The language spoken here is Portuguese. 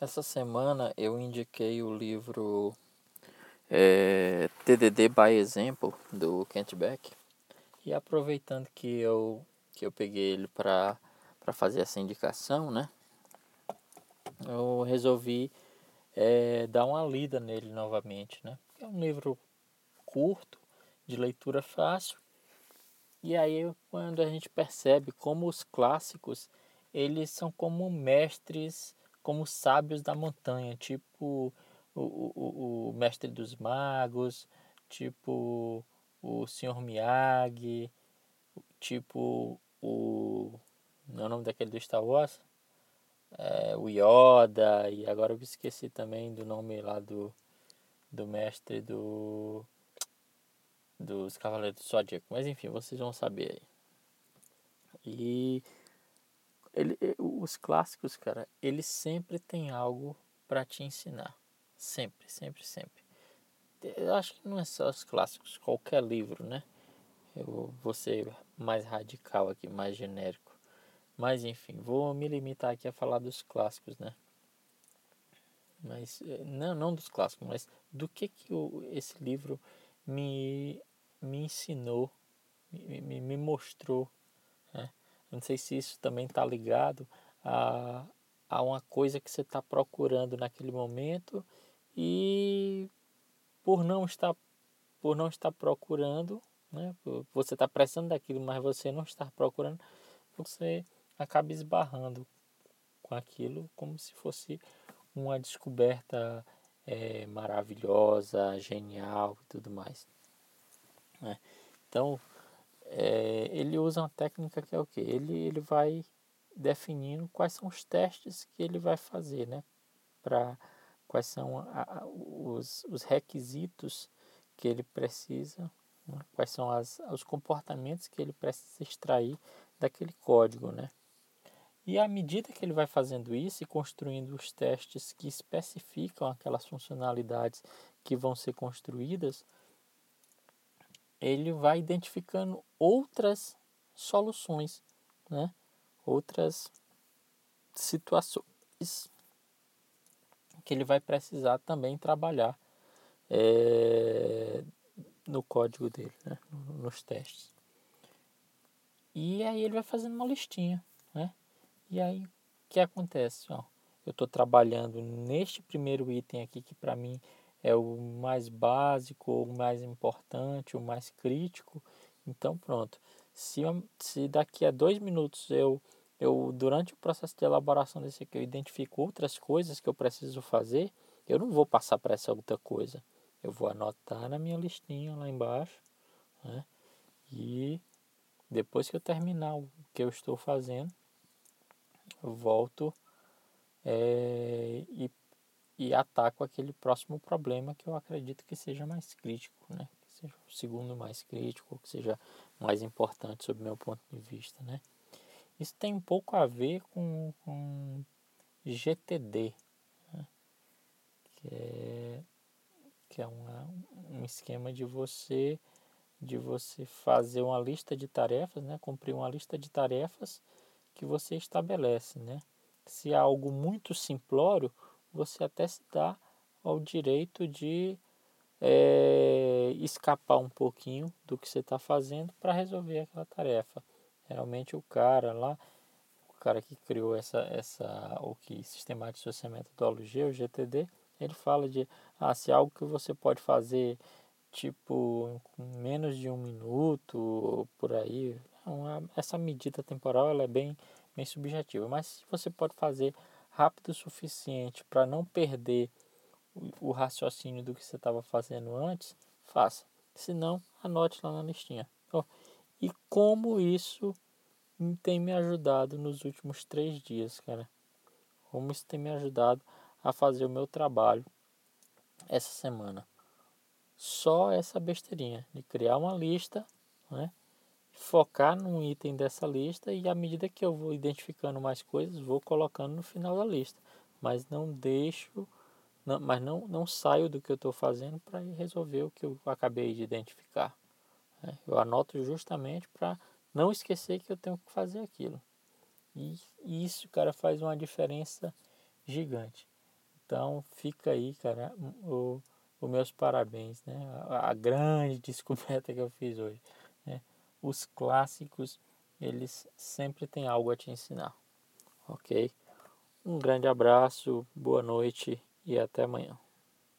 Essa semana eu indiquei o livro é, TDD by Example do Kent Beck e aproveitando que eu que eu peguei ele para para fazer essa indicação, né? Eu resolvi é, dar uma lida nele novamente, né? É um livro curto, de leitura fácil. E aí quando a gente percebe como os clássicos eles são como mestres como sábios da montanha, tipo o, o, o mestre dos magos, tipo o senhor Miyagi, tipo o. Não é o nome daquele do Star Wars? É, o Yoda, e agora eu esqueci também do nome lá do, do mestre do dos Cavaleiros do Zodíaco. Mas enfim, vocês vão saber aí. E ele, os clássicos, cara, eles sempre tem algo para te ensinar. Sempre, sempre, sempre. Eu acho que não é só os clássicos, qualquer livro, né? Eu vou ser mais radical aqui, mais genérico. Mas enfim, vou me limitar aqui a falar dos clássicos, né? Mas eh, não, não dos clássicos, mas do que que o, esse livro me, me ensinou, me, me, me mostrou, né? Não sei se isso também está ligado a, a uma coisa que você está procurando naquele momento e por não estar por não estar procurando, né? Você está precisando daquilo, mas você não está procurando, você acaba esbarrando com aquilo como se fosse uma descoberta é, maravilhosa, genial e tudo mais. Né? Então é, ele usa uma técnica que é o que? Ele, ele vai definindo quais são os testes que ele vai fazer, né? Para quais são a, a, os, os requisitos que ele precisa, né? quais são as, os comportamentos que ele precisa extrair daquele código, né? E à medida que ele vai fazendo isso e construindo os testes que especificam aquelas funcionalidades que vão ser construídas, ele vai identificando outras soluções, né? outras situações que ele vai precisar também trabalhar é, no código dele, né? nos testes. E aí ele vai fazendo uma listinha, né? E aí o que acontece? Ó, eu estou trabalhando neste primeiro item aqui que para mim é o mais básico, o mais importante, o mais crítico. Então pronto. Se, se daqui a dois minutos eu, eu, durante o processo de elaboração desse aqui, eu identifico outras coisas que eu preciso fazer, eu não vou passar para essa outra coisa. Eu vou anotar na minha listinha lá embaixo, né? E depois que eu terminar o que eu estou fazendo, eu volto é, e e ataco aquele próximo problema que eu acredito que seja mais crítico, né? Que seja o segundo mais crítico, que seja mais importante sob meu ponto de vista, né? Isso tem um pouco a ver com, com GTD, né? que é, que é uma, um esquema de você de você fazer uma lista de tarefas, né? Cumprir uma lista de tarefas que você estabelece, né? Se é algo muito simplório, você até se dá ao direito de é, escapar um pouquinho do que você está fazendo para resolver aquela tarefa. Realmente o cara lá, o cara que criou essa, essa o que sistematizou essa metodologia, o GTD, ele fala de ah, se é algo que você pode fazer tipo menos de um minuto por aí, essa medida temporal ela é bem, bem subjetiva, mas você pode fazer rápido o suficiente para não perder o, raciocínio do que você estava fazendo antes, faça. Se não, anote lá na listinha. E como isso tem me ajudado nos últimos três dias, cara? Como isso tem me ajudado a fazer o meu trabalho essa semana? Só essa besteirinha de criar uma lista, né? Focar num item dessa lista e à medida que eu vou identificando mais coisas, vou colocando no final da lista. Mas não deixo, não, mas não, não saio do que eu estou fazendo para resolver o que eu acabei de identificar. Né? Eu anoto justamente para não esquecer que eu tenho que fazer aquilo. E isso, cara, faz uma diferença gigante. Então fica aí, cara, os meus parabéns, né? A grande descoberta que eu fiz hoje. Os clássicos, eles sempre têm algo a te ensinar, ok? Um grande abraço, boa noite e até amanhã.